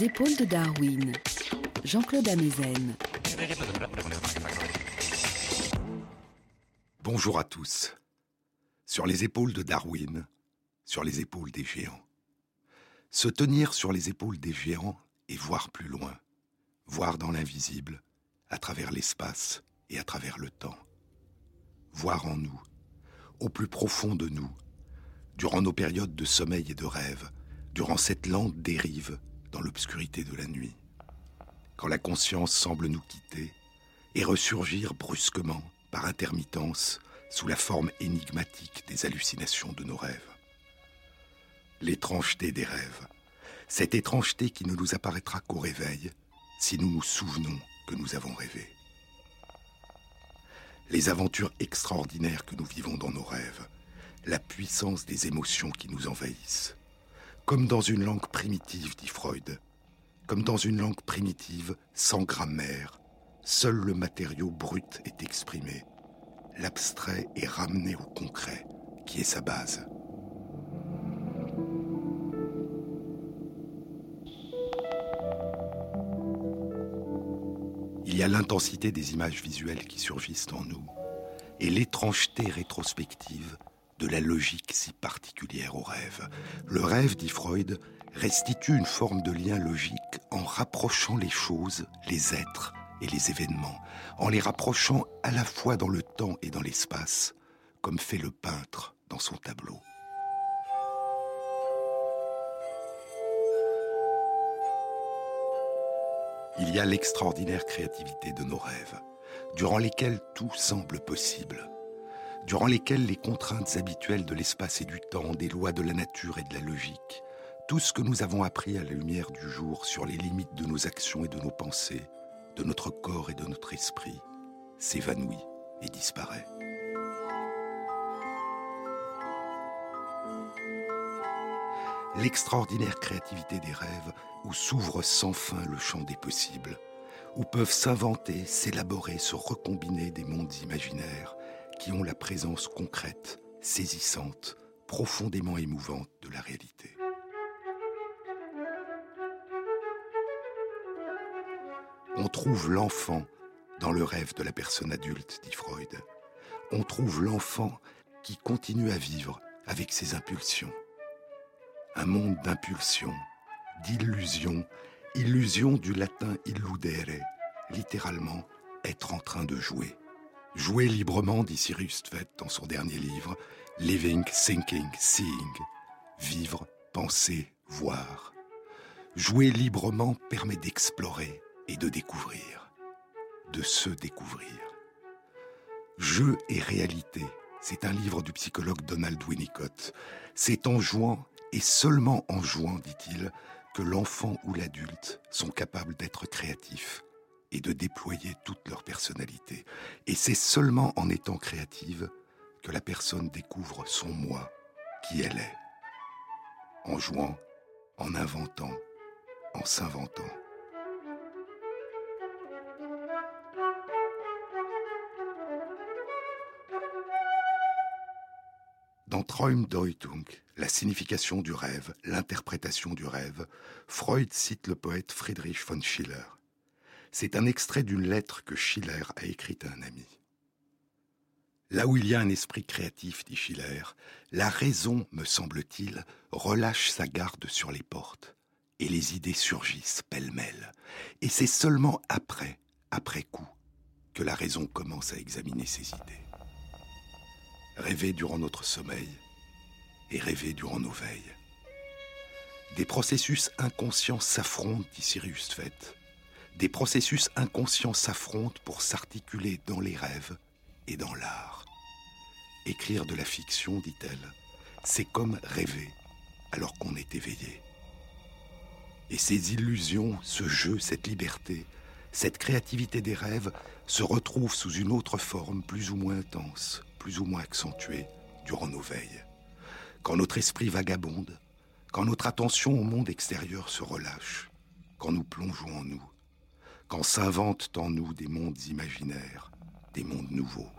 Épaules de Darwin, Jean-Claude Amezen. Bonjour à tous. Sur les épaules de Darwin, sur les épaules des géants. Se tenir sur les épaules des géants et voir plus loin, voir dans l'invisible, à travers l'espace et à travers le temps. Voir en nous, au plus profond de nous, durant nos périodes de sommeil et de rêve, durant cette lente dérive dans l'obscurité de la nuit. Quand la conscience semble nous quitter et ressurgir brusquement, par intermittence, sous la forme énigmatique des hallucinations de nos rêves. L'étrangeté des rêves, cette étrangeté qui ne nous apparaîtra qu'au réveil, si nous nous souvenons que nous avons rêvé. Les aventures extraordinaires que nous vivons dans nos rêves, la puissance des émotions qui nous envahissent. Comme dans une langue primitive, dit Freud, comme dans une langue primitive, sans grammaire, seul le matériau brut est exprimé. L'abstrait est ramené au concret, qui est sa base. Il y a l'intensité des images visuelles qui surgissent en nous et l'étrangeté rétrospective de la logique si particulière au rêve. Le rêve, dit Freud, restitue une forme de lien logique en rapprochant les choses, les êtres et les événements, en les rapprochant à la fois dans le temps et dans l'espace, comme fait le peintre dans son tableau. Il y a l'extraordinaire créativité de nos rêves, durant lesquels tout semble possible durant lesquelles les contraintes habituelles de l'espace et du temps, des lois de la nature et de la logique, tout ce que nous avons appris à la lumière du jour sur les limites de nos actions et de nos pensées, de notre corps et de notre esprit, s'évanouit et disparaît. L'extraordinaire créativité des rêves où s'ouvre sans fin le champ des possibles, où peuvent s'inventer, s'élaborer, se recombiner des mondes imaginaires, qui ont la présence concrète, saisissante, profondément émouvante de la réalité. On trouve l'enfant dans le rêve de la personne adulte, dit Freud. On trouve l'enfant qui continue à vivre avec ses impulsions. Un monde d'impulsions, d'illusions, illusion du latin illudere, littéralement être en train de jouer. Jouer librement, dit Cyrus Tvet dans son dernier livre, Living, Thinking, Seeing. Vivre, penser, voir. Jouer librement permet d'explorer et de découvrir, de se découvrir. Jeu et réalité, c'est un livre du psychologue Donald Winnicott. C'est en jouant, et seulement en jouant, dit-il, que l'enfant ou l'adulte sont capables d'être créatifs et de déployer toute leur personnalité. Et c'est seulement en étant créative que la personne découvre son moi, qui elle est, en jouant, en inventant, en s'inventant. Dans Traumdeutung, la signification du rêve, l'interprétation du rêve, Freud cite le poète Friedrich von Schiller. C'est un extrait d'une lettre que Schiller a écrite à un ami. Là où il y a un esprit créatif, dit Schiller, la raison, me semble-t-il, relâche sa garde sur les portes, et les idées surgissent pêle-mêle. Et c'est seulement après, après coup, que la raison commence à examiner ses idées. Rêver durant notre sommeil et rêver durant nos veilles. Des processus inconscients s'affrontent, dit Cyrus Tvet, des processus inconscients s'affrontent pour s'articuler dans les rêves et dans l'art. Écrire de la fiction, dit-elle, c'est comme rêver alors qu'on est éveillé. Et ces illusions, ce jeu, cette liberté, cette créativité des rêves se retrouvent sous une autre forme plus ou moins intense, plus ou moins accentuée durant nos veilles. Quand notre esprit vagabonde, quand notre attention au monde extérieur se relâche, quand nous plongeons en nous, quand s'inventent en nous des mondes imaginaires, des mondes nouveaux.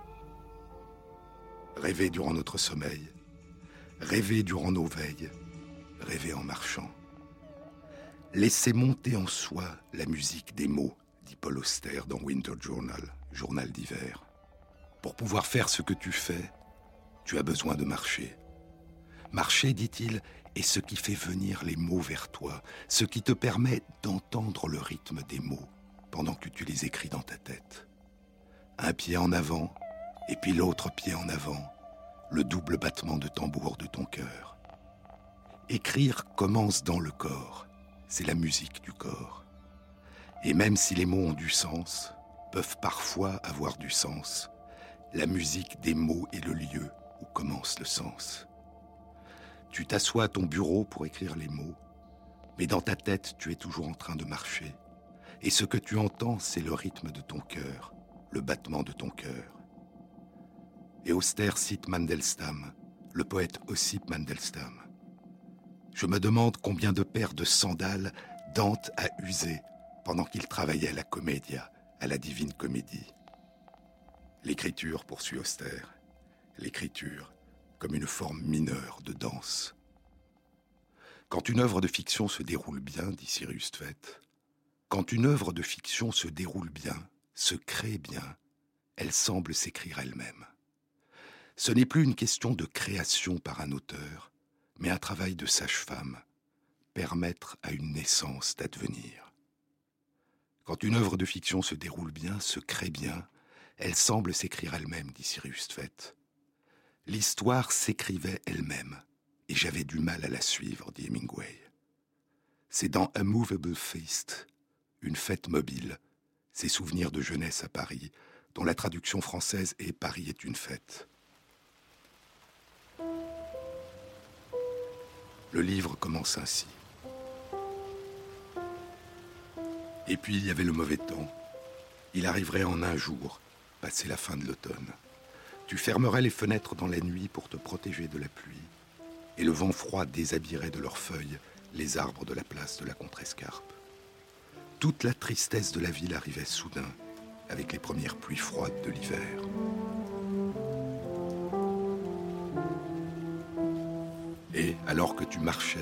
Rêver durant notre sommeil, rêver durant nos veilles, rêver en marchant. Laissez monter en soi la musique des mots, dit Paul Auster dans Winter Journal, journal d'hiver. Pour pouvoir faire ce que tu fais, tu as besoin de marcher. Marcher, dit-il, est ce qui fait venir les mots vers toi, ce qui te permet d'entendre le rythme des mots pendant que tu les écris dans ta tête. Un pied en avant, et puis l'autre pied en avant, le double battement de tambour de ton cœur. Écrire commence dans le corps, c'est la musique du corps. Et même si les mots ont du sens, peuvent parfois avoir du sens, la musique des mots est le lieu où commence le sens. Tu t'assois à ton bureau pour écrire les mots, mais dans ta tête, tu es toujours en train de marcher. Et ce que tu entends, c'est le rythme de ton cœur, le battement de ton cœur. Et Auster cite Mandelstam, le poète Ossip Mandelstam. Je me demande combien de paires de sandales Dante a usées pendant qu'il travaillait à la comédia, à la divine comédie. L'écriture, poursuit Auster, l'écriture comme une forme mineure de danse. Quand une œuvre de fiction se déroule bien, dit Cyrus Tvet, quand une œuvre de fiction se déroule bien, se crée bien, elle semble s'écrire elle-même. Ce n'est plus une question de création par un auteur, mais un travail de sage-femme, permettre à une naissance d'advenir. Quand une œuvre de fiction se déroule bien, se crée bien, elle semble s'écrire elle-même, dit Cyrus Tvet. L'histoire s'écrivait elle-même, et j'avais du mal à la suivre, dit Hemingway. C'est dans A Movable Feast, une fête mobile, ses souvenirs de jeunesse à Paris, dont la traduction française est Paris est une fête. Le livre commence ainsi. Et puis il y avait le mauvais temps. Il arriverait en un jour, passé la fin de l'automne. Tu fermerais les fenêtres dans la nuit pour te protéger de la pluie, et le vent froid déshabillerait de leurs feuilles les arbres de la place de la Contrescarpe. Toute la tristesse de la ville arrivait soudain, avec les premières pluies froides de l'hiver. Et alors que tu marchais,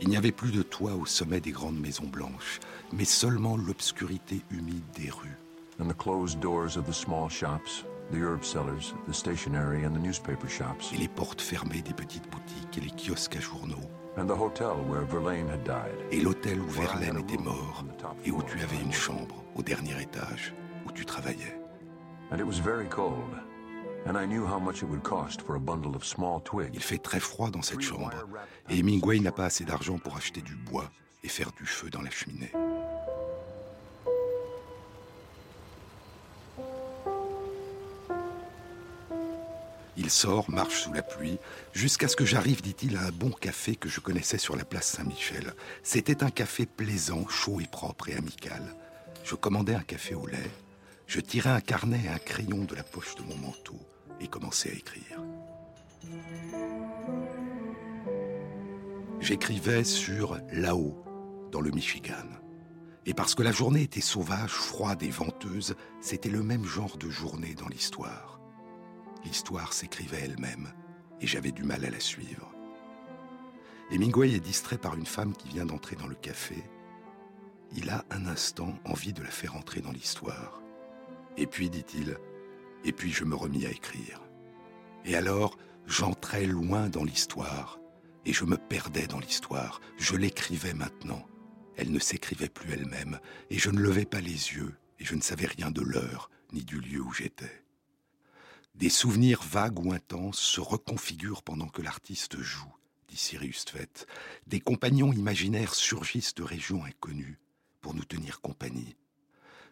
il n'y avait plus de toit au sommet des grandes maisons blanches, mais seulement l'obscurité humide des rues. And the closed doors of the small shops, the herb sellers, the stationery and the newspaper shops. Et les portes fermées des petites boutiques et les kiosques à journaux. And the hotel where Verlaine had died. Et l'hôtel où Verlaine était mort et où tu avais une chambre au dernier étage où tu travaillais. And it was very cold. Il fait très froid dans cette chambre et Hemingway n'a pas assez d'argent pour acheter du bois et faire du feu dans la cheminée. Sort, marche sous la pluie, jusqu'à ce que j'arrive, dit-il, à un bon café que je connaissais sur la place Saint-Michel. C'était un café plaisant, chaud et propre et amical. Je commandais un café au lait, je tirai un carnet et un crayon de la poche de mon manteau et commençai à écrire. J'écrivais sur là-haut, dans le Michigan. Et parce que la journée était sauvage, froide et venteuse, c'était le même genre de journée dans l'histoire. L'histoire s'écrivait elle-même, et j'avais du mal à la suivre. Hemingway est distrait par une femme qui vient d'entrer dans le café. Il a un instant envie de la faire entrer dans l'histoire. Et puis, dit-il, et puis je me remis à écrire. Et alors, j'entrais loin dans l'histoire, et je me perdais dans l'histoire. Je l'écrivais maintenant. Elle ne s'écrivait plus elle-même, et je ne levais pas les yeux, et je ne savais rien de l'heure, ni du lieu où j'étais. Des souvenirs vagues ou intenses se reconfigurent pendant que l'artiste joue, dit Sirius Tvet. Des compagnons imaginaires surgissent de régions inconnues pour nous tenir compagnie.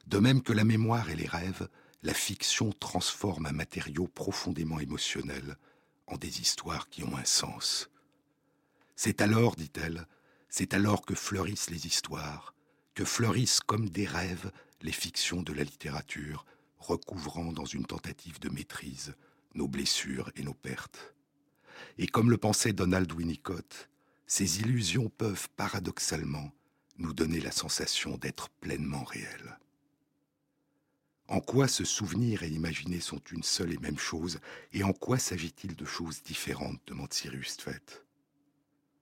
De même que la mémoire et les rêves, la fiction transforme un matériau profondément émotionnel en des histoires qui ont un sens. C'est alors, dit-elle, c'est alors que fleurissent les histoires, que fleurissent comme des rêves les fictions de la littérature, recouvrant dans une tentative de maîtrise nos blessures et nos pertes. Et comme le pensait Donald Winnicott, ces illusions peuvent paradoxalement nous donner la sensation d'être pleinement réelles. En quoi se souvenir et imaginer sont une seule et même chose, et en quoi s'agit-il de choses différentes demande Cyrus Tvet.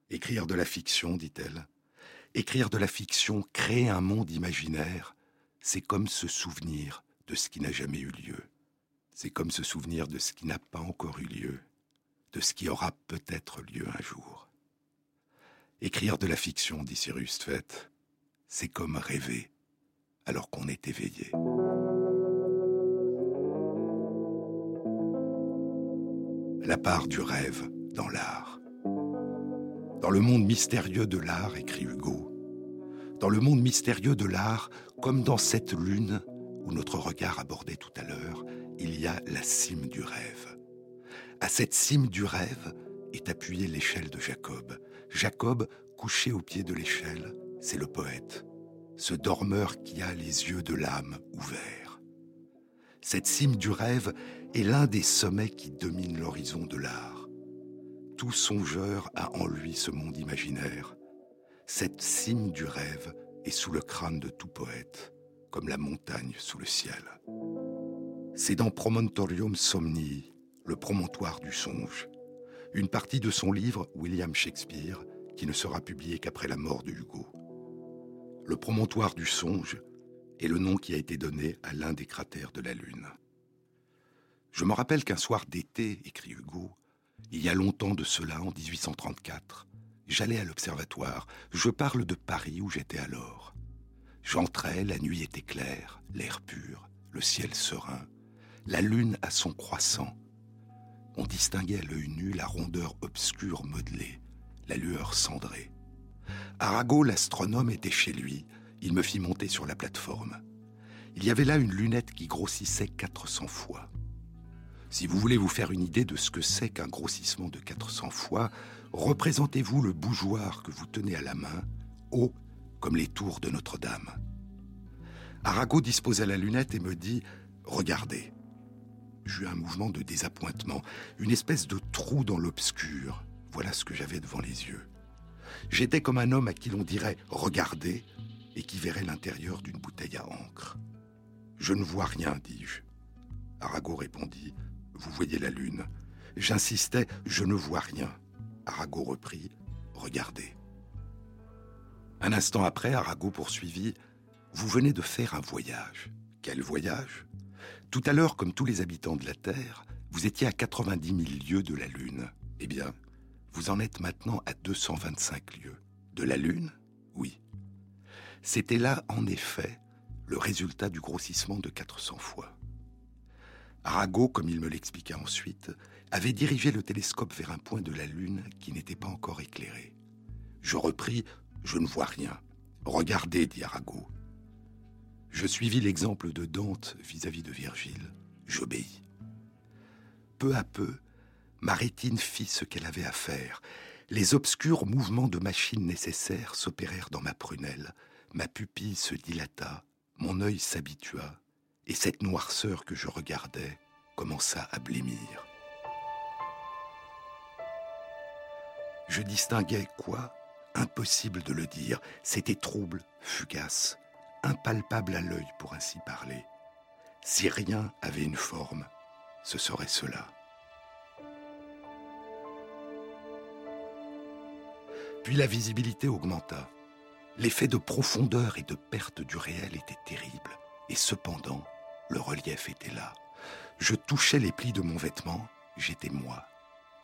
Écrire de la fiction, dit-elle. Écrire de la fiction, créer un monde imaginaire, c'est comme se souvenir de ce qui n'a jamais eu lieu. C'est comme se souvenir de ce qui n'a pas encore eu lieu, de ce qui aura peut-être lieu un jour. Écrire de la fiction, dit Cyrus Fett, c'est comme rêver alors qu'on est éveillé. La part du rêve dans l'art. Dans le monde mystérieux de l'art, écrit Hugo, dans le monde mystérieux de l'art, comme dans cette lune où notre regard abordait tout à l'heure, il y a la cime du rêve. À cette cime du rêve est appuyée l'échelle de Jacob. Jacob, couché au pied de l'échelle, c'est le poète, ce dormeur qui a les yeux de l'âme ouverts. Cette cime du rêve est l'un des sommets qui dominent l'horizon de l'art. Tout songeur a en lui ce monde imaginaire. Cette cime du rêve est sous le crâne de tout poète, comme la montagne sous le ciel. C'est dans Promontorium Somnii, le promontoire du songe, une partie de son livre William Shakespeare, qui ne sera publié qu'après la mort de Hugo. Le promontoire du songe est le nom qui a été donné à l'un des cratères de la Lune. Je me rappelle qu'un soir d'été, écrit Hugo, il y a longtemps de cela, en 1834, j'allais à l'observatoire. Je parle de Paris où j'étais alors. J'entrais, la nuit était claire, l'air pur, le ciel serein, la lune à son croissant. On distinguait à l'œil nu la rondeur obscure modelée, la lueur cendrée. Arago, l'astronome, était chez lui. Il me fit monter sur la plateforme. Il y avait là une lunette qui grossissait 400 fois. Si vous voulez vous faire une idée de ce que c'est qu'un grossissement de 400 fois, représentez-vous le bougeoir que vous tenez à la main, haut comme les tours de Notre-Dame. Arago disposa la lunette et me dit Regardez. J'eus un mouvement de désappointement, une espèce de trou dans l'obscur. Voilà ce que j'avais devant les yeux. J'étais comme un homme à qui l'on dirait Regardez et qui verrait l'intérieur d'une bouteille à encre. Je ne vois rien, dis-je. Arago répondit Vous voyez la lune. J'insistais Je ne vois rien. Arago reprit Regardez. Un instant après, Arago poursuivit Vous venez de faire un voyage. Quel voyage Tout à l'heure, comme tous les habitants de la Terre, vous étiez à 90 000 lieues de la Lune. Eh bien, vous en êtes maintenant à 225 lieues. De la Lune? Oui. C'était là, en effet, le résultat du grossissement de 400 fois. Arago, comme il me l'expliqua ensuite, avait dirigé le télescope vers un point de la Lune qui n'était pas encore éclairé. Je repris Je ne vois rien. Regardez, dit Arago. Je suivis l'exemple de Dante vis-à-vis de Virgile. J'obéis. Peu à peu, ma rétine fit ce qu'elle avait à faire. Les obscurs mouvements de machine nécessaires s'opérèrent dans ma prunelle, ma pupille se dilata, mon œil s'habitua, et cette noirceur que je regardais commença à blêmir. Je distinguais quoi? Impossible de le dire. C'était trouble, fugace, impalpable à l'œil pour ainsi parler. Si rien avait une forme, ce serait cela. Puis la visibilité augmenta. L'effet de profondeur et de perte du réel était terrible. Et cependant, le relief était là. Je touchais les plis de mon vêtement, j'étais moi.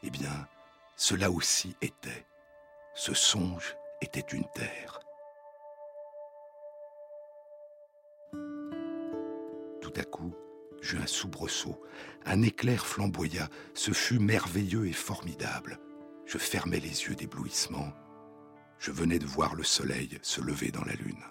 Eh bien, cela aussi était. Ce songe était une terre. Tout à coup, j'eus un soubresaut. Un éclair flamboya. Ce fut merveilleux et formidable. Je fermai les yeux d'éblouissement je venais de voir le soleil se lever dans la lune.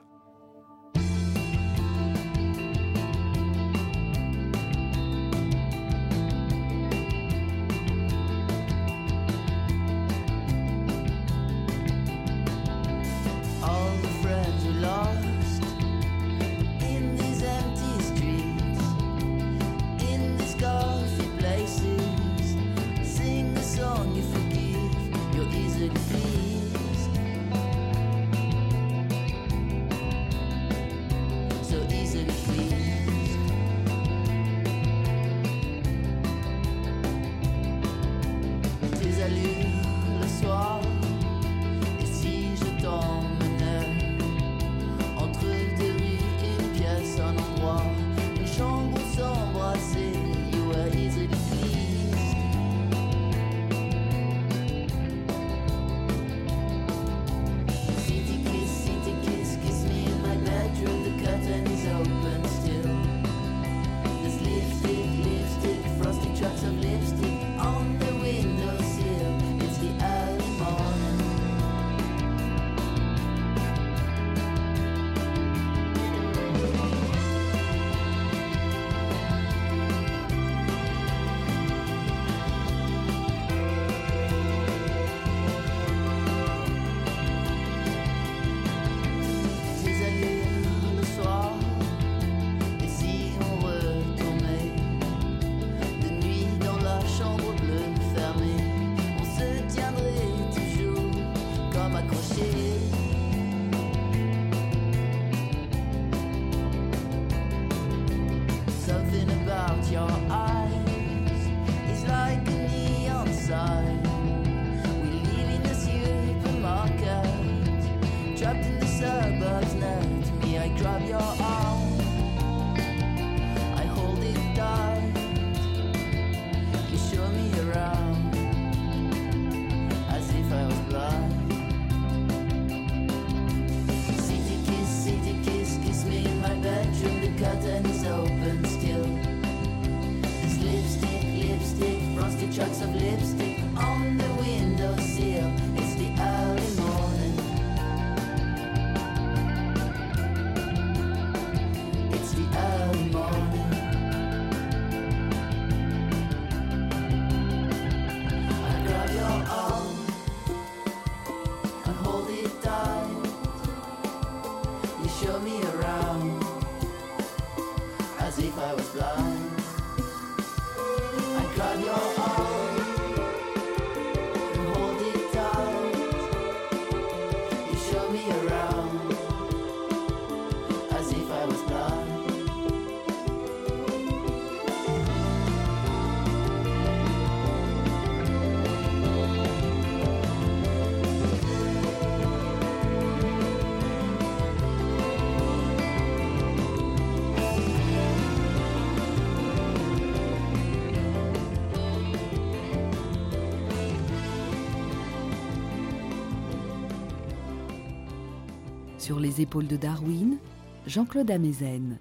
Sur les épaules de Darwin, Jean-Claude Amezen.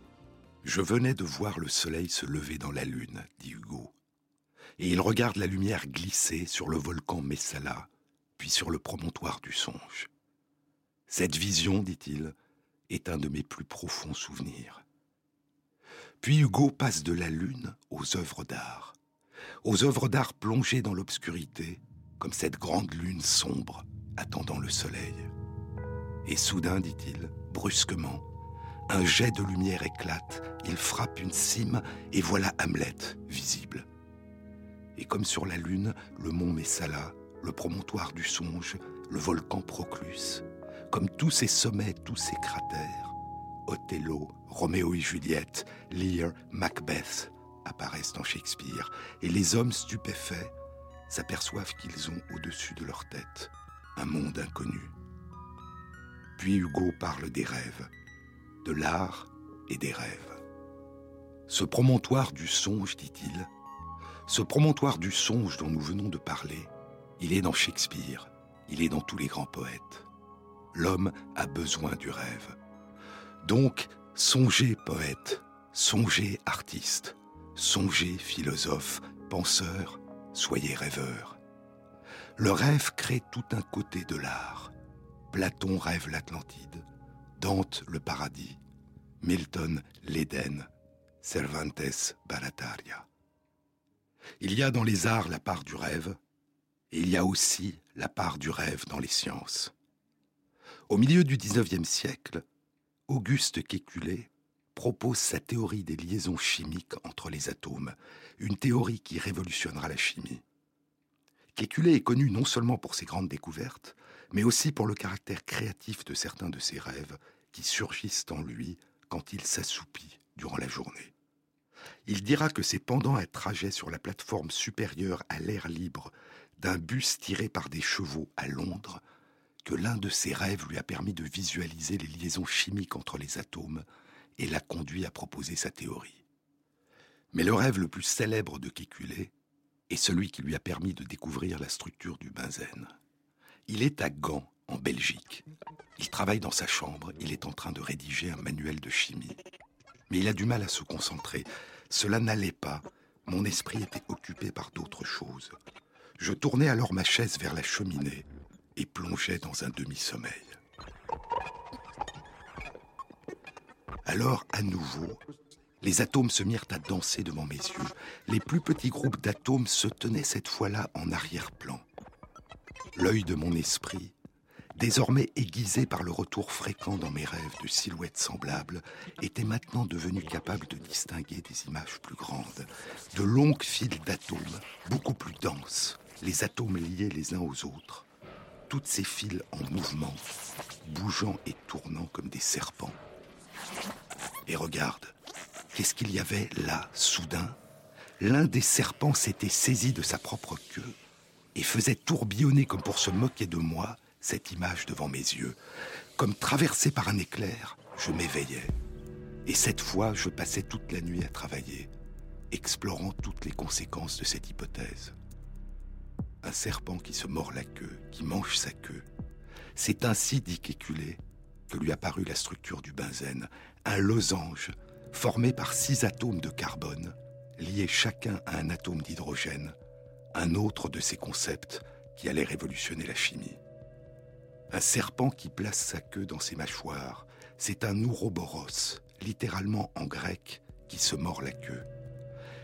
Je venais de voir le soleil se lever dans la lune, dit Hugo. Et il regarde la lumière glisser sur le volcan Messala, puis sur le promontoire du songe. Cette vision, dit-il, est un de mes plus profonds souvenirs. Puis Hugo passe de la lune aux œuvres d'art, aux œuvres d'art plongées dans l'obscurité, comme cette grande lune sombre attendant le soleil. Et soudain, dit-il, brusquement, un jet de lumière éclate, il frappe une cime, et voilà Hamlet, visible. Et comme sur la lune, le mont Messala, le promontoire du songe, le volcan Proclus, comme tous ces sommets, tous ces cratères, Othello, Roméo et Juliette, Lear, Macbeth apparaissent en Shakespeare, et les hommes stupéfaits s'aperçoivent qu'ils ont au-dessus de leur tête un monde inconnu. Puis Hugo parle des rêves, de l'art et des rêves. Ce promontoire du songe, dit-il, ce promontoire du songe dont nous venons de parler, il est dans Shakespeare, il est dans tous les grands poètes. L'homme a besoin du rêve. Donc, songez poète, songez artiste, songez philosophe, penseur, soyez rêveur. Le rêve crée tout un côté de l'art. Platon rêve l'Atlantide, Dante le paradis, Milton l'Éden, Cervantes Barataria. Il y a dans les arts la part du rêve, et il y a aussi la part du rêve dans les sciences. Au milieu du XIXe siècle, Auguste Kékulé propose sa théorie des liaisons chimiques entre les atomes, une théorie qui révolutionnera la chimie. Kékulé est connu non seulement pour ses grandes découvertes, mais aussi pour le caractère créatif de certains de ses rêves qui surgissent en lui quand il s'assoupit durant la journée. Il dira que c'est pendant un trajet sur la plateforme supérieure à l'air libre d'un bus tiré par des chevaux à Londres que l'un de ses rêves lui a permis de visualiser les liaisons chimiques entre les atomes et l'a conduit à proposer sa théorie. Mais le rêve le plus célèbre de Kekulé est celui qui lui a permis de découvrir la structure du benzène. Il est à Gand, en Belgique. Il travaille dans sa chambre, il est en train de rédiger un manuel de chimie. Mais il a du mal à se concentrer. Cela n'allait pas. Mon esprit était occupé par d'autres choses. Je tournais alors ma chaise vers la cheminée et plongeais dans un demi-sommeil. Alors, à nouveau, les atomes se mirent à danser devant mes yeux. Les plus petits groupes d'atomes se tenaient cette fois-là en arrière-plan. L'œil de mon esprit, désormais aiguisé par le retour fréquent dans mes rêves de silhouettes semblables, était maintenant devenu capable de distinguer des images plus grandes, de longues files d'atomes, beaucoup plus denses, les atomes liés les uns aux autres, toutes ces fils en mouvement, bougeant et tournant comme des serpents. Et regarde, qu'est-ce qu'il y avait là, soudain? L'un des serpents s'était saisi de sa propre queue et faisait tourbillonner comme pour se moquer de moi cette image devant mes yeux. Comme traversé par un éclair, je m'éveillais. Et cette fois, je passais toute la nuit à travailler, explorant toutes les conséquences de cette hypothèse. Un serpent qui se mord la queue, qui mange sa queue. C'est ainsi, dit Kéculé, que lui apparut la structure du benzène, un losange formé par six atomes de carbone, liés chacun à un atome d'hydrogène, un autre de ces concepts qui allait révolutionner la chimie. Un serpent qui place sa queue dans ses mâchoires, c'est un ouroboros, littéralement en grec, qui se mord la queue.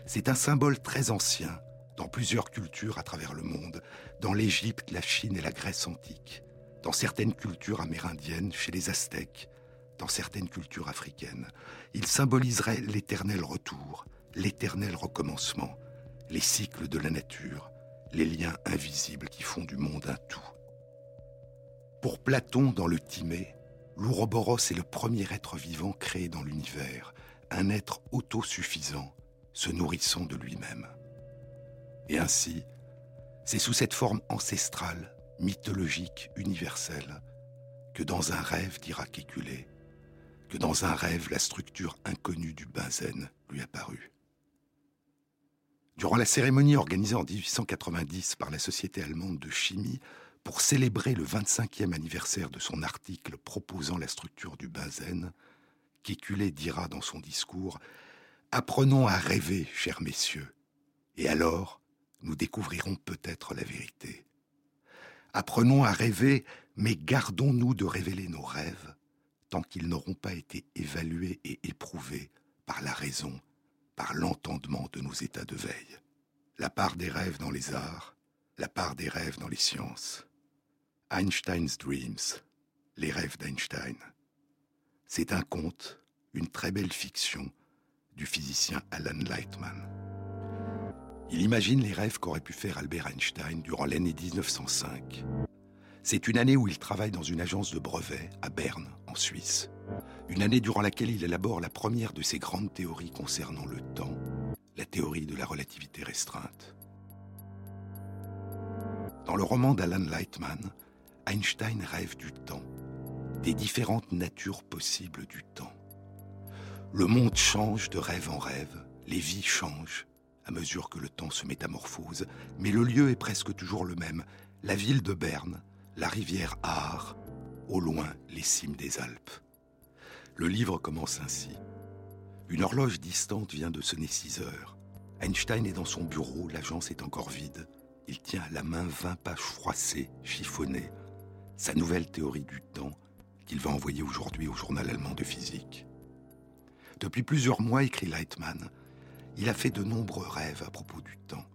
C'est un symbole très ancien dans plusieurs cultures à travers le monde, dans l'Égypte, la Chine et la Grèce antique, dans certaines cultures amérindiennes, chez les Aztèques, dans certaines cultures africaines. Il symboliserait l'éternel retour, l'éternel recommencement, les cycles de la nature, les liens invisibles qui font du monde un tout. Pour Platon, dans le Timée, l'Ouroboros est le premier être vivant créé dans l'univers, un être autosuffisant, se nourrissant de lui-même. Et ainsi, c'est sous cette forme ancestrale, mythologique, universelle, que dans un rêve, dira Kéculé, que dans un rêve la structure inconnue du benzène lui apparut. Durant la cérémonie organisée en 1890 par la Société allemande de chimie pour célébrer le 25e anniversaire de son article proposant la structure du benzène, Kékulé dira dans son discours Apprenons à rêver, chers messieurs, et alors nous découvrirons peut-être la vérité. Apprenons à rêver, mais gardons-nous de révéler nos rêves tant qu'ils n'auront pas été évalués et éprouvés par la raison par l'entendement de nos états de veille. La part des rêves dans les arts, la part des rêves dans les sciences. Einstein's Dreams, les rêves d'Einstein. C'est un conte, une très belle fiction du physicien Alan Lightman. Il imagine les rêves qu'aurait pu faire Albert Einstein durant l'année 1905. C'est une année où il travaille dans une agence de brevets à Berne, en Suisse. Une année durant laquelle il élabore la première de ses grandes théories concernant le temps, la théorie de la relativité restreinte. Dans le roman d'Alan Lightman, Einstein rêve du temps, des différentes natures possibles du temps. Le monde change de rêve en rêve, les vies changent à mesure que le temps se métamorphose, mais le lieu est presque toujours le même, la ville de Berne, la rivière Aar, au loin les cimes des Alpes. Le livre commence ainsi. Une horloge distante vient de sonner 6 heures. Einstein est dans son bureau, l'agence est encore vide. Il tient à la main 20 pages froissées, chiffonnées, sa nouvelle théorie du temps qu'il va envoyer aujourd'hui au journal allemand de physique. Depuis plusieurs mois, écrit Leitman, il a fait de nombreux rêves à propos du temps.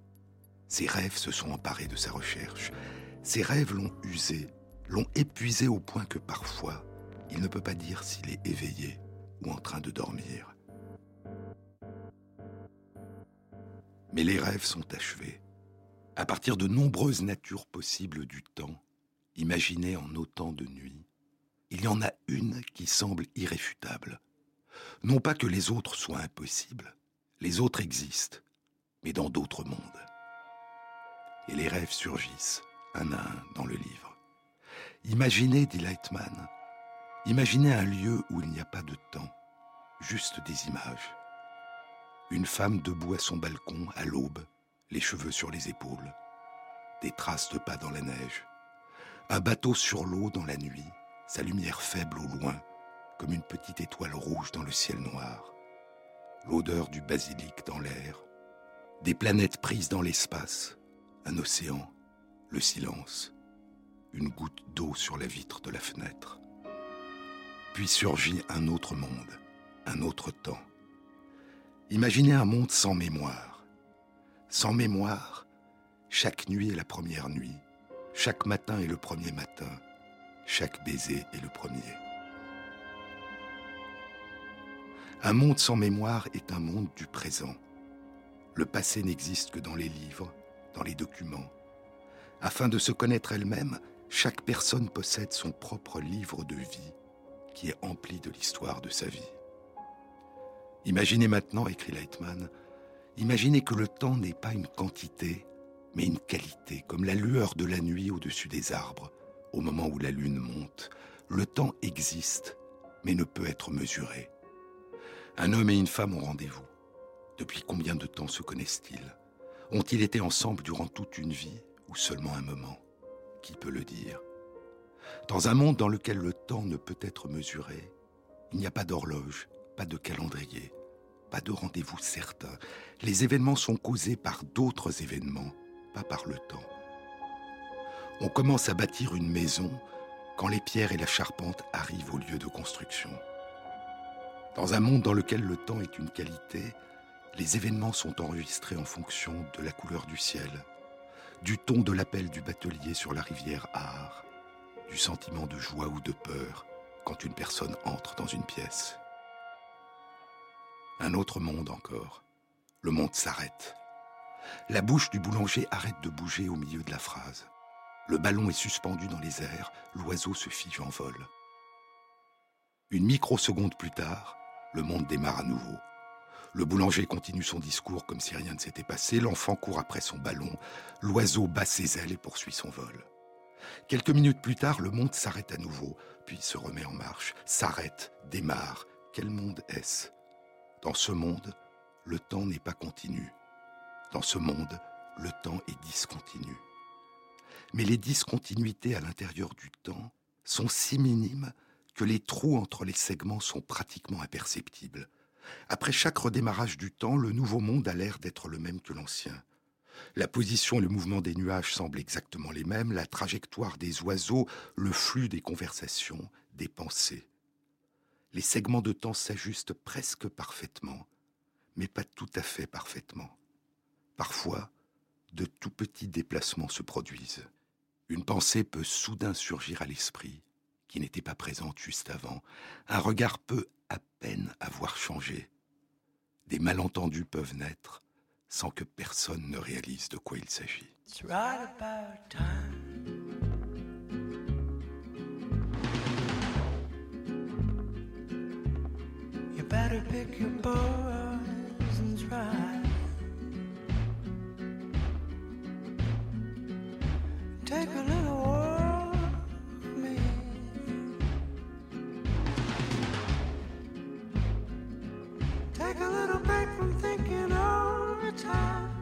Ses rêves se sont emparés de sa recherche. Ses rêves l'ont usé, l'ont épuisé au point que parfois, il ne peut pas dire s'il est éveillé ou en train de dormir. Mais les rêves sont achevés. À partir de nombreuses natures possibles du temps, imaginées en autant de nuits, il y en a une qui semble irréfutable. Non pas que les autres soient impossibles, les autres existent, mais dans d'autres mondes. Et les rêves surgissent, un à un, dans le livre. Imaginez, dit Lightman, Imaginez un lieu où il n'y a pas de temps, juste des images. Une femme debout à son balcon à l'aube, les cheveux sur les épaules, des traces de pas dans la neige, un bateau sur l'eau dans la nuit, sa lumière faible au loin, comme une petite étoile rouge dans le ciel noir, l'odeur du basilic dans l'air, des planètes prises dans l'espace, un océan, le silence, une goutte d'eau sur la vitre de la fenêtre. Puis surgit un autre monde, un autre temps. Imaginez un monde sans mémoire. Sans mémoire, chaque nuit est la première nuit, chaque matin est le premier matin, chaque baiser est le premier. Un monde sans mémoire est un monde du présent. Le passé n'existe que dans les livres, dans les documents. Afin de se connaître elle-même, chaque personne possède son propre livre de vie qui est empli de l'histoire de sa vie. Imaginez maintenant, écrit Leitman, Imaginez que le temps n'est pas une quantité, mais une qualité, comme la lueur de la nuit au-dessus des arbres, au moment où la lune monte. Le temps existe, mais ne peut être mesuré. Un homme et une femme ont rendez-vous. Depuis combien de temps se connaissent-ils? Ont-ils été ensemble durant toute une vie ou seulement un moment? Qui peut le dire? Dans un monde dans lequel le temps ne peut être mesuré, il n'y a pas d'horloge, pas de calendrier, pas de rendez-vous certain. Les événements sont causés par d'autres événements, pas par le temps. On commence à bâtir une maison quand les pierres et la charpente arrivent au lieu de construction. Dans un monde dans lequel le temps est une qualité, les événements sont enregistrés en fonction de la couleur du ciel, du ton de l'appel du batelier sur la rivière Ar, du sentiment de joie ou de peur quand une personne entre dans une pièce. Un autre monde encore. Le monde s'arrête. La bouche du boulanger arrête de bouger au milieu de la phrase. Le ballon est suspendu dans les airs, l'oiseau se fige en vol. Une microseconde plus tard, le monde démarre à nouveau. Le boulanger continue son discours comme si rien ne s'était passé, l'enfant court après son ballon, l'oiseau bat ses ailes et poursuit son vol. Quelques minutes plus tard, le monde s'arrête à nouveau, puis se remet en marche, s'arrête, démarre. Quel monde est-ce? Dans ce monde, le temps n'est pas continu. Dans ce monde, le temps est discontinu. Mais les discontinuités à l'intérieur du temps sont si minimes que les trous entre les segments sont pratiquement imperceptibles. Après chaque redémarrage du temps, le nouveau monde a l'air d'être le même que l'ancien. La position et le mouvement des nuages semblent exactement les mêmes, la trajectoire des oiseaux, le flux des conversations, des pensées. Les segments de temps s'ajustent presque parfaitement, mais pas tout à fait parfaitement. Parfois, de tout petits déplacements se produisent. Une pensée peut soudain surgir à l'esprit, qui n'était pas présente juste avant. Un regard peut à peine avoir changé. Des malentendus peuvent naître sans que personne ne réalise de quoi il s'agit. Time.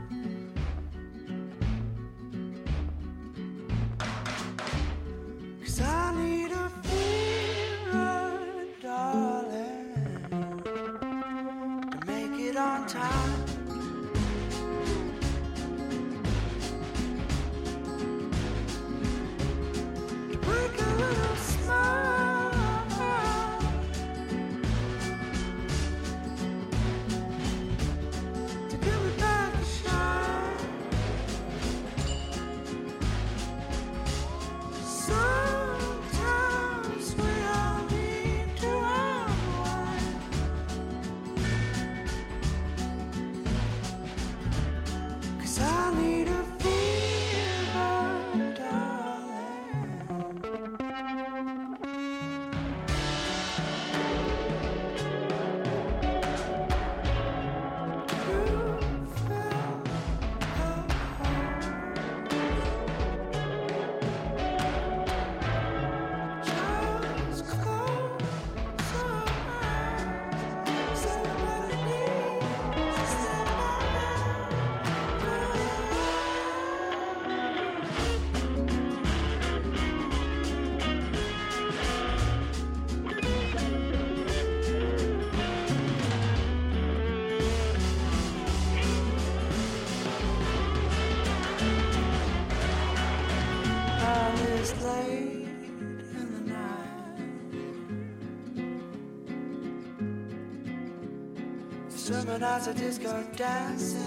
as a disco dancer.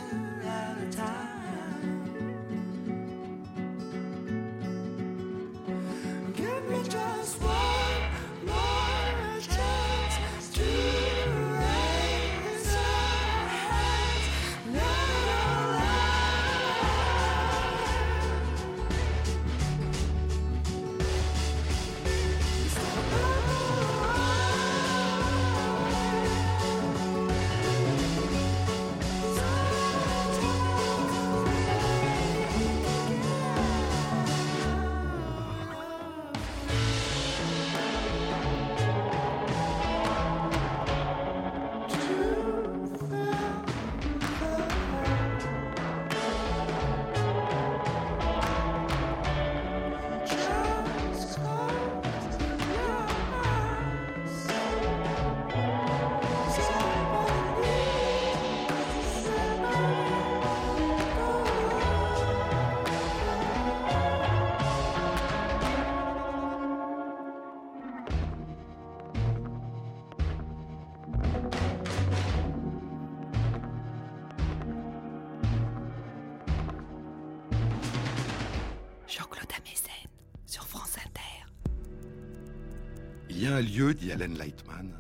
Y a un lieu, dit Alan Lightman,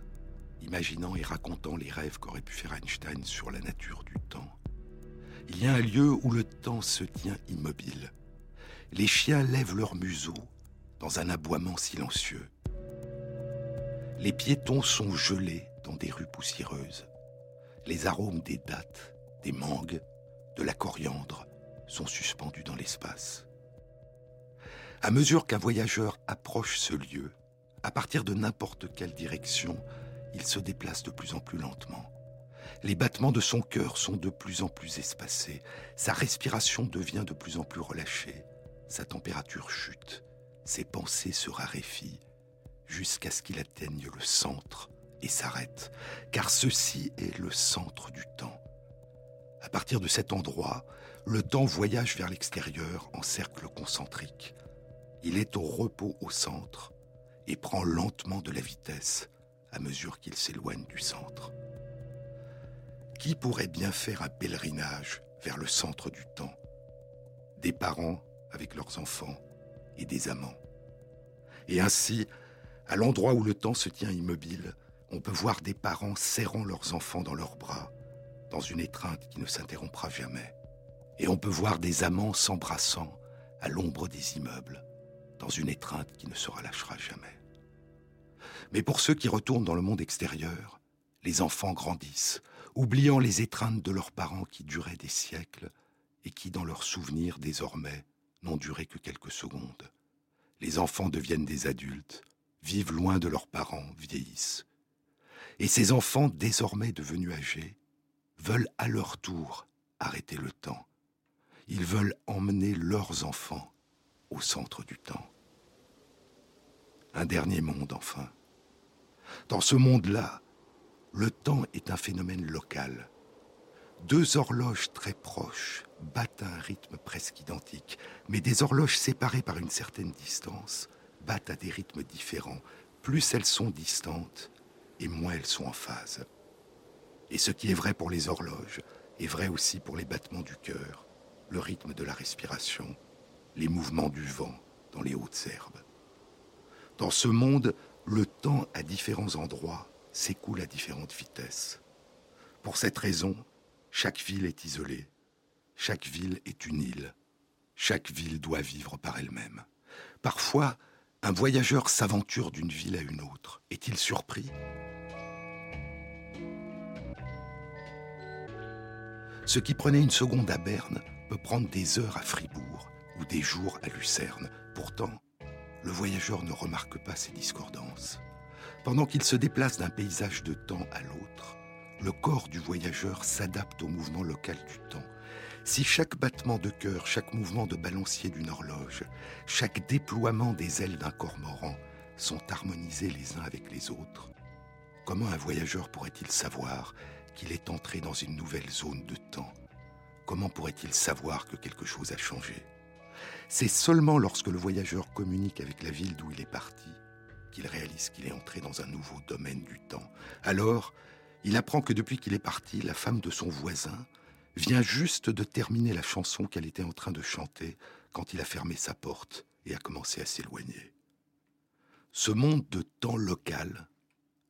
imaginant et racontant les rêves qu'aurait pu faire Einstein sur la nature du temps. Il y a un lieu où le temps se tient immobile. Les chiens lèvent leur museau dans un aboiement silencieux. Les piétons sont gelés dans des rues poussiéreuses. Les arômes des dattes, des mangues, de la coriandre sont suspendus dans l'espace. À mesure qu'un voyageur approche ce lieu, à partir de n'importe quelle direction, il se déplace de plus en plus lentement. Les battements de son cœur sont de plus en plus espacés, sa respiration devient de plus en plus relâchée, sa température chute, ses pensées se raréfient, jusqu'à ce qu'il atteigne le centre et s'arrête, car ceci est le centre du temps. À partir de cet endroit, le temps voyage vers l'extérieur en cercle concentrique. Il est au repos au centre et prend lentement de la vitesse à mesure qu'il s'éloigne du centre. Qui pourrait bien faire un pèlerinage vers le centre du temps? Des parents avec leurs enfants et des amants. Et ainsi, à l'endroit où le temps se tient immobile, on peut voir des parents serrant leurs enfants dans leurs bras, dans une étreinte qui ne s'interrompra jamais. Et on peut voir des amants s'embrassant à l'ombre des immeubles, dans une étreinte qui ne se relâchera jamais. Mais pour ceux qui retournent dans le monde extérieur, les enfants grandissent, oubliant les étreintes de leurs parents qui duraient des siècles et qui, dans leurs souvenirs désormais, n'ont duré que quelques secondes. Les enfants deviennent des adultes, vivent loin de leurs parents, vieillissent. Et ces enfants, désormais devenus âgés, veulent à leur tour arrêter le temps. Ils veulent emmener leurs enfants au centre du temps. Un dernier monde, enfin. Dans ce monde-là, le temps est un phénomène local. Deux horloges très proches battent à un rythme presque identique, mais des horloges séparées par une certaine distance battent à des rythmes différents. Plus elles sont distantes, et moins elles sont en phase. Et ce qui est vrai pour les horloges est vrai aussi pour les battements du cœur, le rythme de la respiration, les mouvements du vent dans les hautes herbes. Dans ce monde, le temps à différents endroits s'écoule à différentes vitesses. Pour cette raison, chaque ville est isolée, chaque ville est une île, chaque ville doit vivre par elle-même. Parfois, un voyageur s'aventure d'une ville à une autre. Est-il surpris? Ce qui prenait une seconde à Berne peut prendre des heures à Fribourg ou des jours à Lucerne. Pourtant, le voyageur ne remarque pas ces discordances. Pendant qu'il se déplace d'un paysage de temps à l'autre, le corps du voyageur s'adapte au mouvement local du temps. Si chaque battement de cœur, chaque mouvement de balancier d'une horloge, chaque déploiement des ailes d'un cormoran sont harmonisés les uns avec les autres, comment un voyageur pourrait-il savoir qu'il est entré dans une nouvelle zone de temps? Comment pourrait-il savoir que quelque chose a changé? C'est seulement lorsque le voyageur communique avec la ville d'où il est parti qu'il réalise qu'il est entré dans un nouveau domaine du temps. Alors, il apprend que depuis qu'il est parti, la femme de son voisin vient juste de terminer la chanson qu'elle était en train de chanter quand il a fermé sa porte et a commencé à s'éloigner. Ce monde de temps local,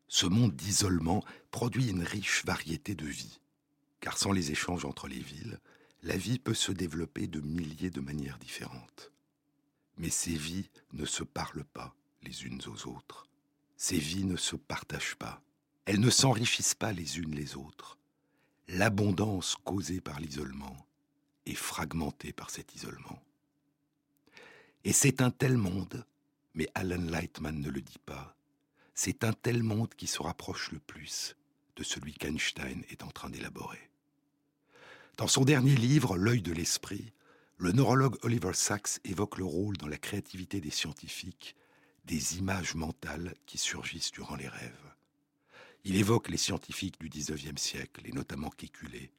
ce monde d'isolement produit une riche variété de vie, car sans les échanges entre les villes, la vie peut se développer de milliers de manières différentes. Mais ces vies ne se parlent pas les unes aux autres. Ces vies ne se partagent pas. Elles ne s'enrichissent pas les unes les autres. L'abondance causée par l'isolement est fragmentée par cet isolement. Et c'est un tel monde, mais Alan Lightman ne le dit pas, c'est un tel monde qui se rapproche le plus de celui qu'Einstein est en train d'élaborer. Dans son dernier livre, L'œil de l'esprit, le neurologue Oliver Sacks évoque le rôle dans la créativité des scientifiques des images mentales qui surgissent durant les rêves. Il évoque les scientifiques du XIXe siècle, et notamment Kekulé.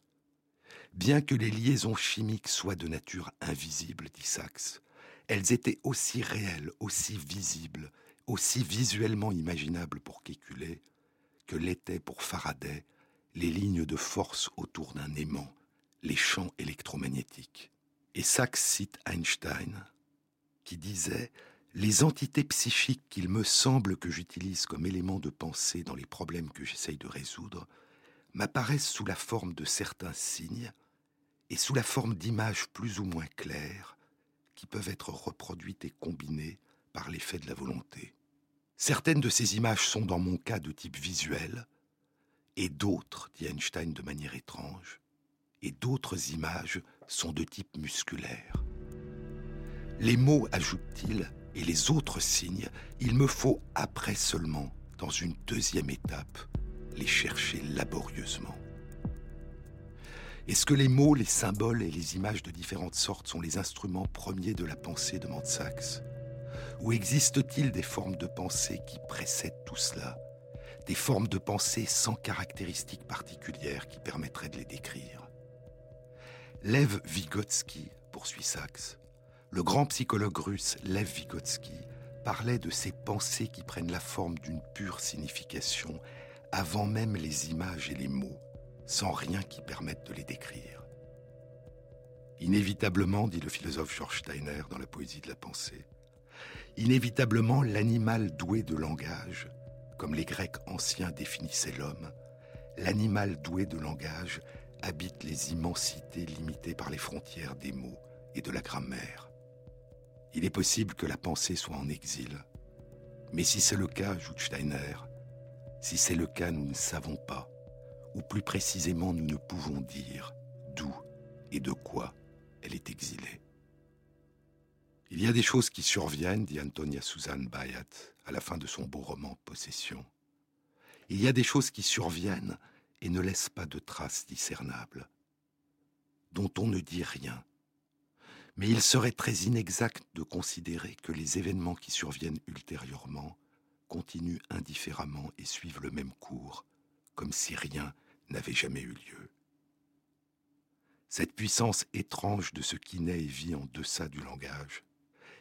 Bien que les liaisons chimiques soient de nature invisible, dit Sachs, elles étaient aussi réelles, aussi visibles, aussi visuellement imaginables pour Kekulé que l'étaient pour Faraday les lignes de force autour d'un aimant les champs électromagnétiques. Et Sachs cite Einstein, qui disait les entités psychiques qu'il me semble que j'utilise comme élément de pensée dans les problèmes que j'essaye de résoudre m'apparaissent sous la forme de certains signes et sous la forme d'images plus ou moins claires qui peuvent être reproduites et combinées par l'effet de la volonté. Certaines de ces images sont dans mon cas de type visuel, et d'autres, dit Einstein de manière étrange, et d'autres images sont de type musculaire. Les mots, ajoute-t-il, et les autres signes, il me faut après seulement, dans une deuxième étape, les chercher laborieusement. Est-ce que les mots, les symboles et les images de différentes sortes sont les instruments premiers de la pensée de Saxe Ou existe-t-il des formes de pensée qui précèdent tout cela? Des formes de pensée sans caractéristiques particulières qui permettraient de les décrire? Lev Vygotsky, poursuit Sachs, le grand psychologue russe Lev Vygotsky parlait de ces pensées qui prennent la forme d'une pure signification avant même les images et les mots, sans rien qui permette de les décrire. Inévitablement, dit le philosophe George Steiner dans la poésie de la pensée, inévitablement l'animal doué de langage, comme les Grecs anciens définissaient l'homme, l'animal doué de langage habite les immensités limitées par les frontières des mots et de la grammaire. Il est possible que la pensée soit en exil. Mais si c'est le cas, ajoute Steiner, si c'est le cas, nous ne savons pas, ou plus précisément, nous ne pouvons dire d'où et de quoi elle est exilée. Il y a des choses qui surviennent, dit Antonia Suzanne Bayat à la fin de son beau roman Possession. Il y a des choses qui surviennent et ne laissent pas de traces discernables, dont on ne dit rien, mais il serait très inexact de considérer que les événements qui surviennent ultérieurement continuent indifféremment et suivent le même cours, comme si rien n'avait jamais eu lieu. Cette puissance étrange de ce qui naît et vit en deçà du langage,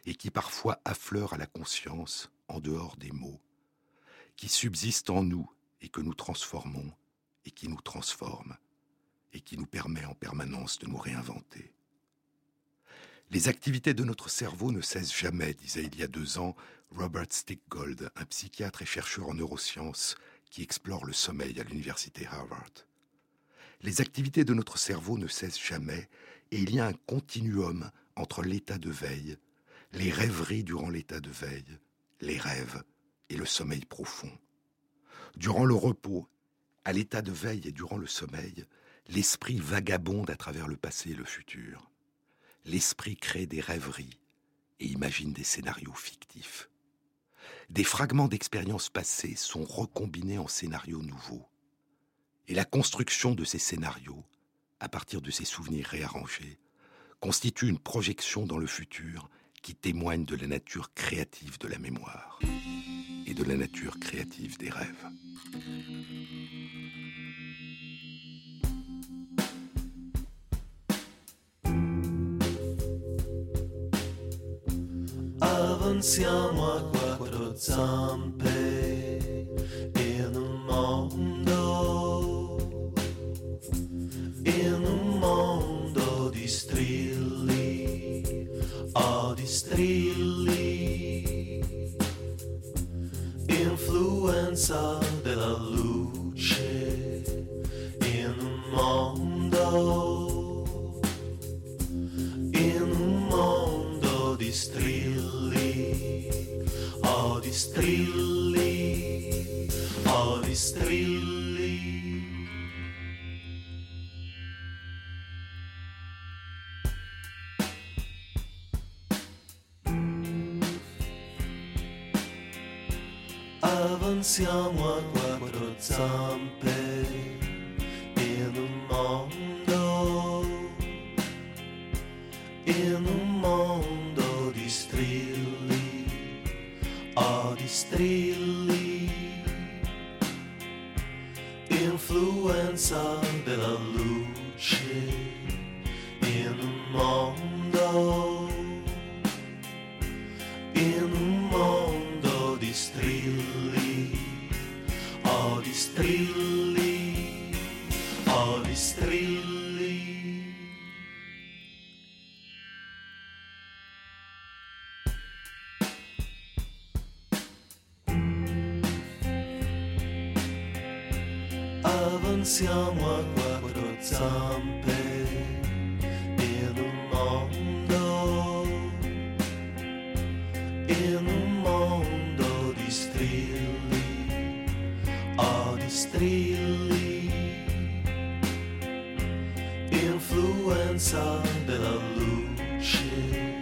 et qui parfois affleure à la conscience en dehors des mots, qui subsiste en nous et que nous transformons, et qui nous transforme, et qui nous permet en permanence de nous réinventer. Les activités de notre cerveau ne cessent jamais, disait il y a deux ans Robert Stickgold, un psychiatre et chercheur en neurosciences qui explore le sommeil à l'université Harvard. Les activités de notre cerveau ne cessent jamais et il y a un continuum entre l'état de veille, les rêveries durant l'état de veille, les rêves et le sommeil profond. Durant le repos, à l'état de veille et durant le sommeil, l'esprit vagabonde à travers le passé et le futur l'esprit crée des rêveries et imagine des scénarios fictifs. Des fragments d'expériences passées sont recombinés en scénarios nouveaux. Et la construction de ces scénarios, à partir de ces souvenirs réarrangés, constitue une projection dans le futur qui témoigne de la nature créative de la mémoire et de la nature créative des rêves. Avanziamo a quattro zampe in un mondo, in un mondo di strilli, oh di strilli, influenza della luce strilli, oh di strilli. Avanziamo a quattro zampe avanziamo a quattro zampe in un mondo, in un mondo di strilli, oh di strilli, influenza della luce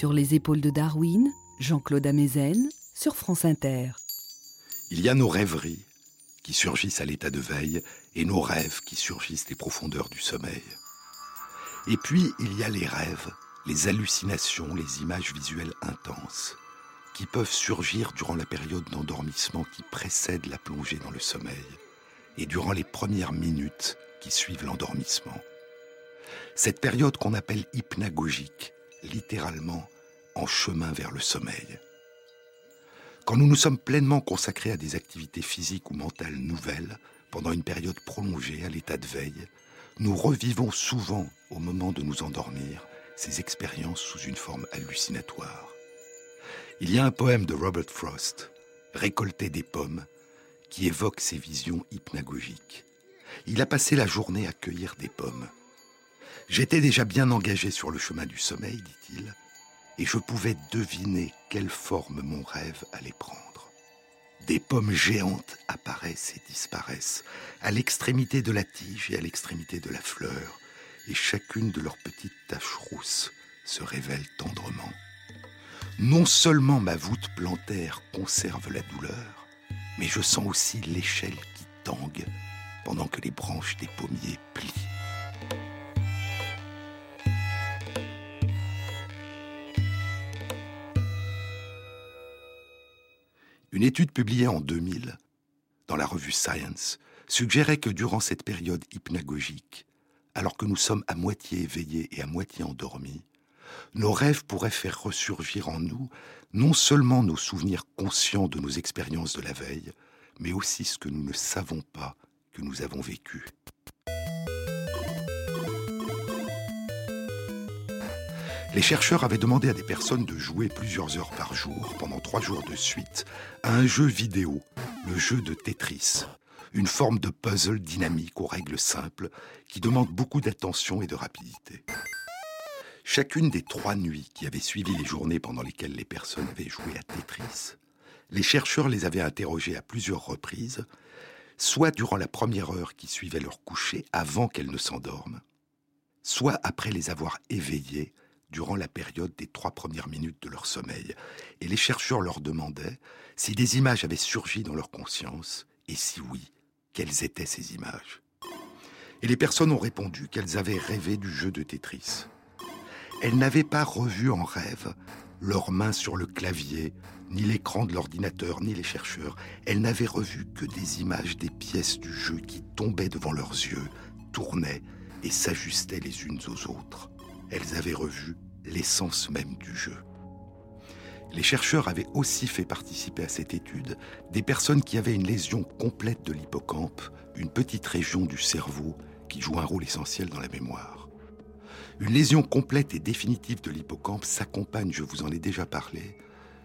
Sur les épaules de Darwin, Jean-Claude Amezen, sur France Inter. Il y a nos rêveries qui surgissent à l'état de veille et nos rêves qui surgissent des profondeurs du sommeil. Et puis il y a les rêves, les hallucinations, les images visuelles intenses qui peuvent surgir durant la période d'endormissement qui précède la plongée dans le sommeil et durant les premières minutes qui suivent l'endormissement. Cette période qu'on appelle hypnagogique, littéralement en chemin vers le sommeil. Quand nous nous sommes pleinement consacrés à des activités physiques ou mentales nouvelles, pendant une période prolongée à l'état de veille, nous revivons souvent, au moment de nous endormir, ces expériences sous une forme hallucinatoire. Il y a un poème de Robert Frost, Récolter des pommes, qui évoque ces visions hypnagogiques. Il a passé la journée à cueillir des pommes. J'étais déjà bien engagé sur le chemin du sommeil, dit-il, et je pouvais deviner quelle forme mon rêve allait prendre. Des pommes géantes apparaissent et disparaissent, à l'extrémité de la tige et à l'extrémité de la fleur, et chacune de leurs petites taches rousses se révèle tendrement. Non seulement ma voûte plantaire conserve la douleur, mais je sens aussi l'échelle qui tangue pendant que les branches des pommiers plient. Une étude publiée en 2000 dans la revue Science suggérait que durant cette période hypnagogique, alors que nous sommes à moitié éveillés et à moitié endormis, nos rêves pourraient faire ressurgir en nous non seulement nos souvenirs conscients de nos expériences de la veille, mais aussi ce que nous ne savons pas que nous avons vécu. Les chercheurs avaient demandé à des personnes de jouer plusieurs heures par jour, pendant trois jours de suite, à un jeu vidéo, le jeu de Tetris, une forme de puzzle dynamique aux règles simples qui demande beaucoup d'attention et de rapidité. Chacune des trois nuits qui avaient suivi les journées pendant lesquelles les personnes avaient joué à Tetris, les chercheurs les avaient interrogées à plusieurs reprises, soit durant la première heure qui suivait leur coucher avant qu'elles ne s'endorment, soit après les avoir éveillées durant la période des trois premières minutes de leur sommeil. Et les chercheurs leur demandaient si des images avaient surgi dans leur conscience, et si oui, quelles étaient ces images. Et les personnes ont répondu qu'elles avaient rêvé du jeu de Tetris. Elles n'avaient pas revu en rêve leurs mains sur le clavier, ni l'écran de l'ordinateur, ni les chercheurs. Elles n'avaient revu que des images des pièces du jeu qui tombaient devant leurs yeux, tournaient et s'ajustaient les unes aux autres. Elles avaient revu l'essence même du jeu. Les chercheurs avaient aussi fait participer à cette étude des personnes qui avaient une lésion complète de l'hippocampe, une petite région du cerveau qui joue un rôle essentiel dans la mémoire. Une lésion complète et définitive de l'hippocampe s'accompagne, je vous en ai déjà parlé,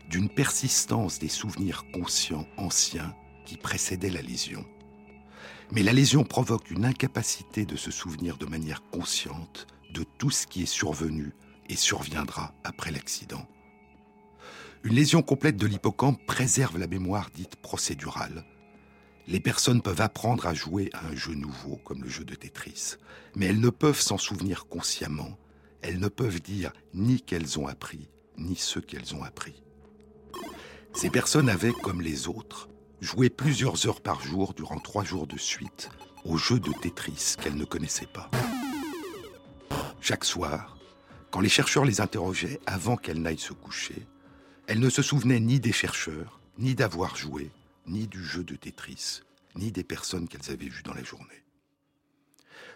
d'une persistance des souvenirs conscients anciens qui précédaient la lésion. Mais la lésion provoque une incapacité de se souvenir de manière consciente de tout ce qui est survenu et surviendra après l'accident. Une lésion complète de l'hippocampe préserve la mémoire dite procédurale. Les personnes peuvent apprendre à jouer à un jeu nouveau, comme le jeu de Tetris, mais elles ne peuvent s'en souvenir consciemment. Elles ne peuvent dire ni qu'elles ont appris, ni ce qu'elles ont appris. Ces personnes avaient, comme les autres, joué plusieurs heures par jour durant trois jours de suite au jeu de Tetris qu'elles ne connaissaient pas. Chaque soir, quand les chercheurs les interrogeaient avant qu'elles n'aillent se coucher, elles ne se souvenaient ni des chercheurs, ni d'avoir joué, ni du jeu de Tetris, ni des personnes qu'elles avaient vues dans la journée.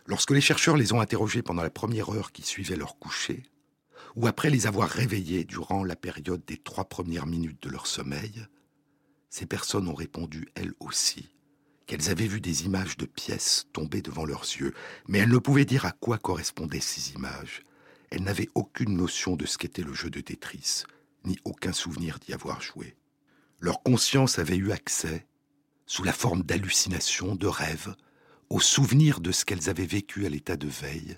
Lorsque les chercheurs les ont interrogées pendant la première heure qui suivait leur coucher, ou après les avoir réveillées durant la période des trois premières minutes de leur sommeil, ces personnes ont répondu elles aussi qu'elles avaient vu des images de pièces tomber devant leurs yeux, mais elles ne pouvaient dire à quoi correspondaient ces images. Elles n'avaient aucune notion de ce qu'était le jeu de Tetris, ni aucun souvenir d'y avoir joué. Leur conscience avait eu accès, sous la forme d'hallucinations, de rêves, au souvenir de ce qu'elles avaient vécu à l'état de veille,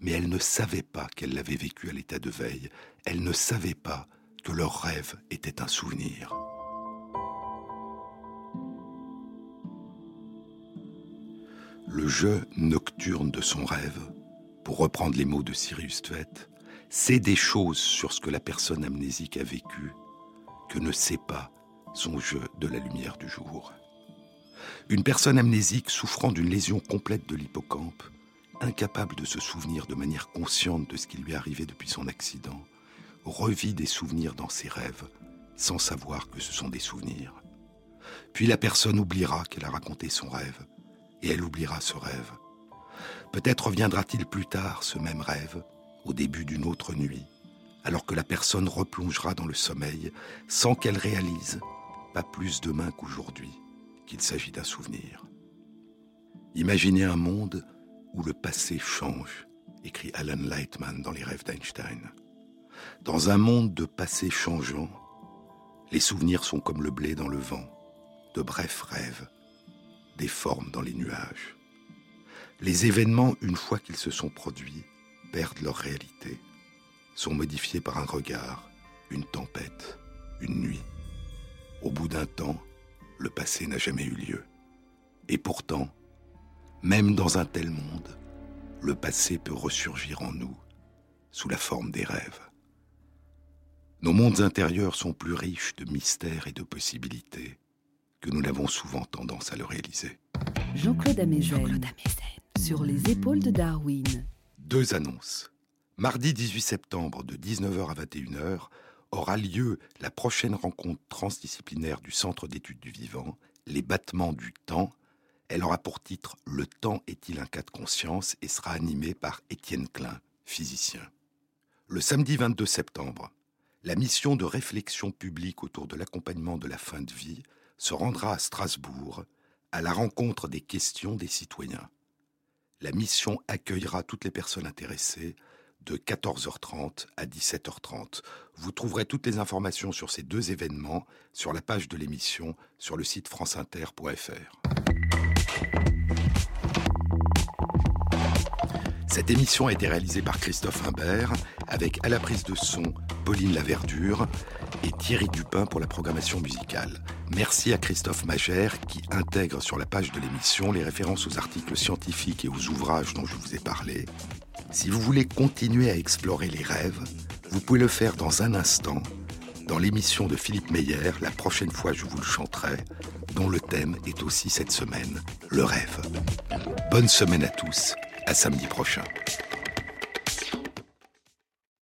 mais elles ne savaient pas qu'elles l'avaient vécu à l'état de veille, elles ne savaient pas que leur rêve était un souvenir. Le jeu nocturne de son rêve, pour reprendre les mots de Sirius Tvet, sait des choses sur ce que la personne amnésique a vécu que ne sait pas son jeu de la lumière du jour. Une personne amnésique souffrant d'une lésion complète de l'hippocampe, incapable de se souvenir de manière consciente de ce qui lui arrivé depuis son accident, revit des souvenirs dans ses rêves sans savoir que ce sont des souvenirs. Puis la personne oubliera qu'elle a raconté son rêve, et elle oubliera ce rêve. Peut-être reviendra-t-il plus tard ce même rêve, au début d'une autre nuit, alors que la personne replongera dans le sommeil sans qu'elle réalise, pas plus demain qu'aujourd'hui, qu'il s'agit d'un souvenir. Imaginez un monde où le passé change, écrit Alan Lightman dans Les rêves d'Einstein. Dans un monde de passé changeant, les souvenirs sont comme le blé dans le vent, de brefs rêves, formes dans les nuages. Les événements, une fois qu'ils se sont produits, perdent leur réalité, sont modifiés par un regard, une tempête, une nuit. Au bout d'un temps, le passé n'a jamais eu lieu. Et pourtant, même dans un tel monde, le passé peut ressurgir en nous sous la forme des rêves. Nos mondes intérieurs sont plus riches de mystères et de possibilités que nous n'avons souvent tendance à le réaliser. Jean-Claude Amezen, sur les épaules de Darwin. Deux annonces. Mardi 18 septembre de 19h à 21h aura lieu la prochaine rencontre transdisciplinaire du Centre d'études du vivant, Les battements du temps. Elle aura pour titre Le temps est-il un cas de conscience? et sera animée par Étienne Klein, physicien. Le samedi 22 septembre, la mission de réflexion publique autour de l'accompagnement de la fin de vie se rendra à Strasbourg à la rencontre des questions des citoyens. La mission accueillera toutes les personnes intéressées de 14h30 à 17h30. Vous trouverez toutes les informations sur ces deux événements sur la page de l'émission sur le site franceinter.fr. Cette émission a été réalisée par Christophe Imbert, avec à la prise de son Pauline Laverdure et Thierry Dupin pour la programmation musicale. Merci à Christophe Magère qui intègre sur la page de l'émission les références aux articles scientifiques et aux ouvrages dont je vous ai parlé. Si vous voulez continuer à explorer les rêves, Vous pouvez le faire dans un instant, dans l'émission de Philippe Meyer, la prochaine fois je vous le chanterai, dont le thème est aussi cette semaine, le rêve. Bonne semaine à tous, à samedi prochain.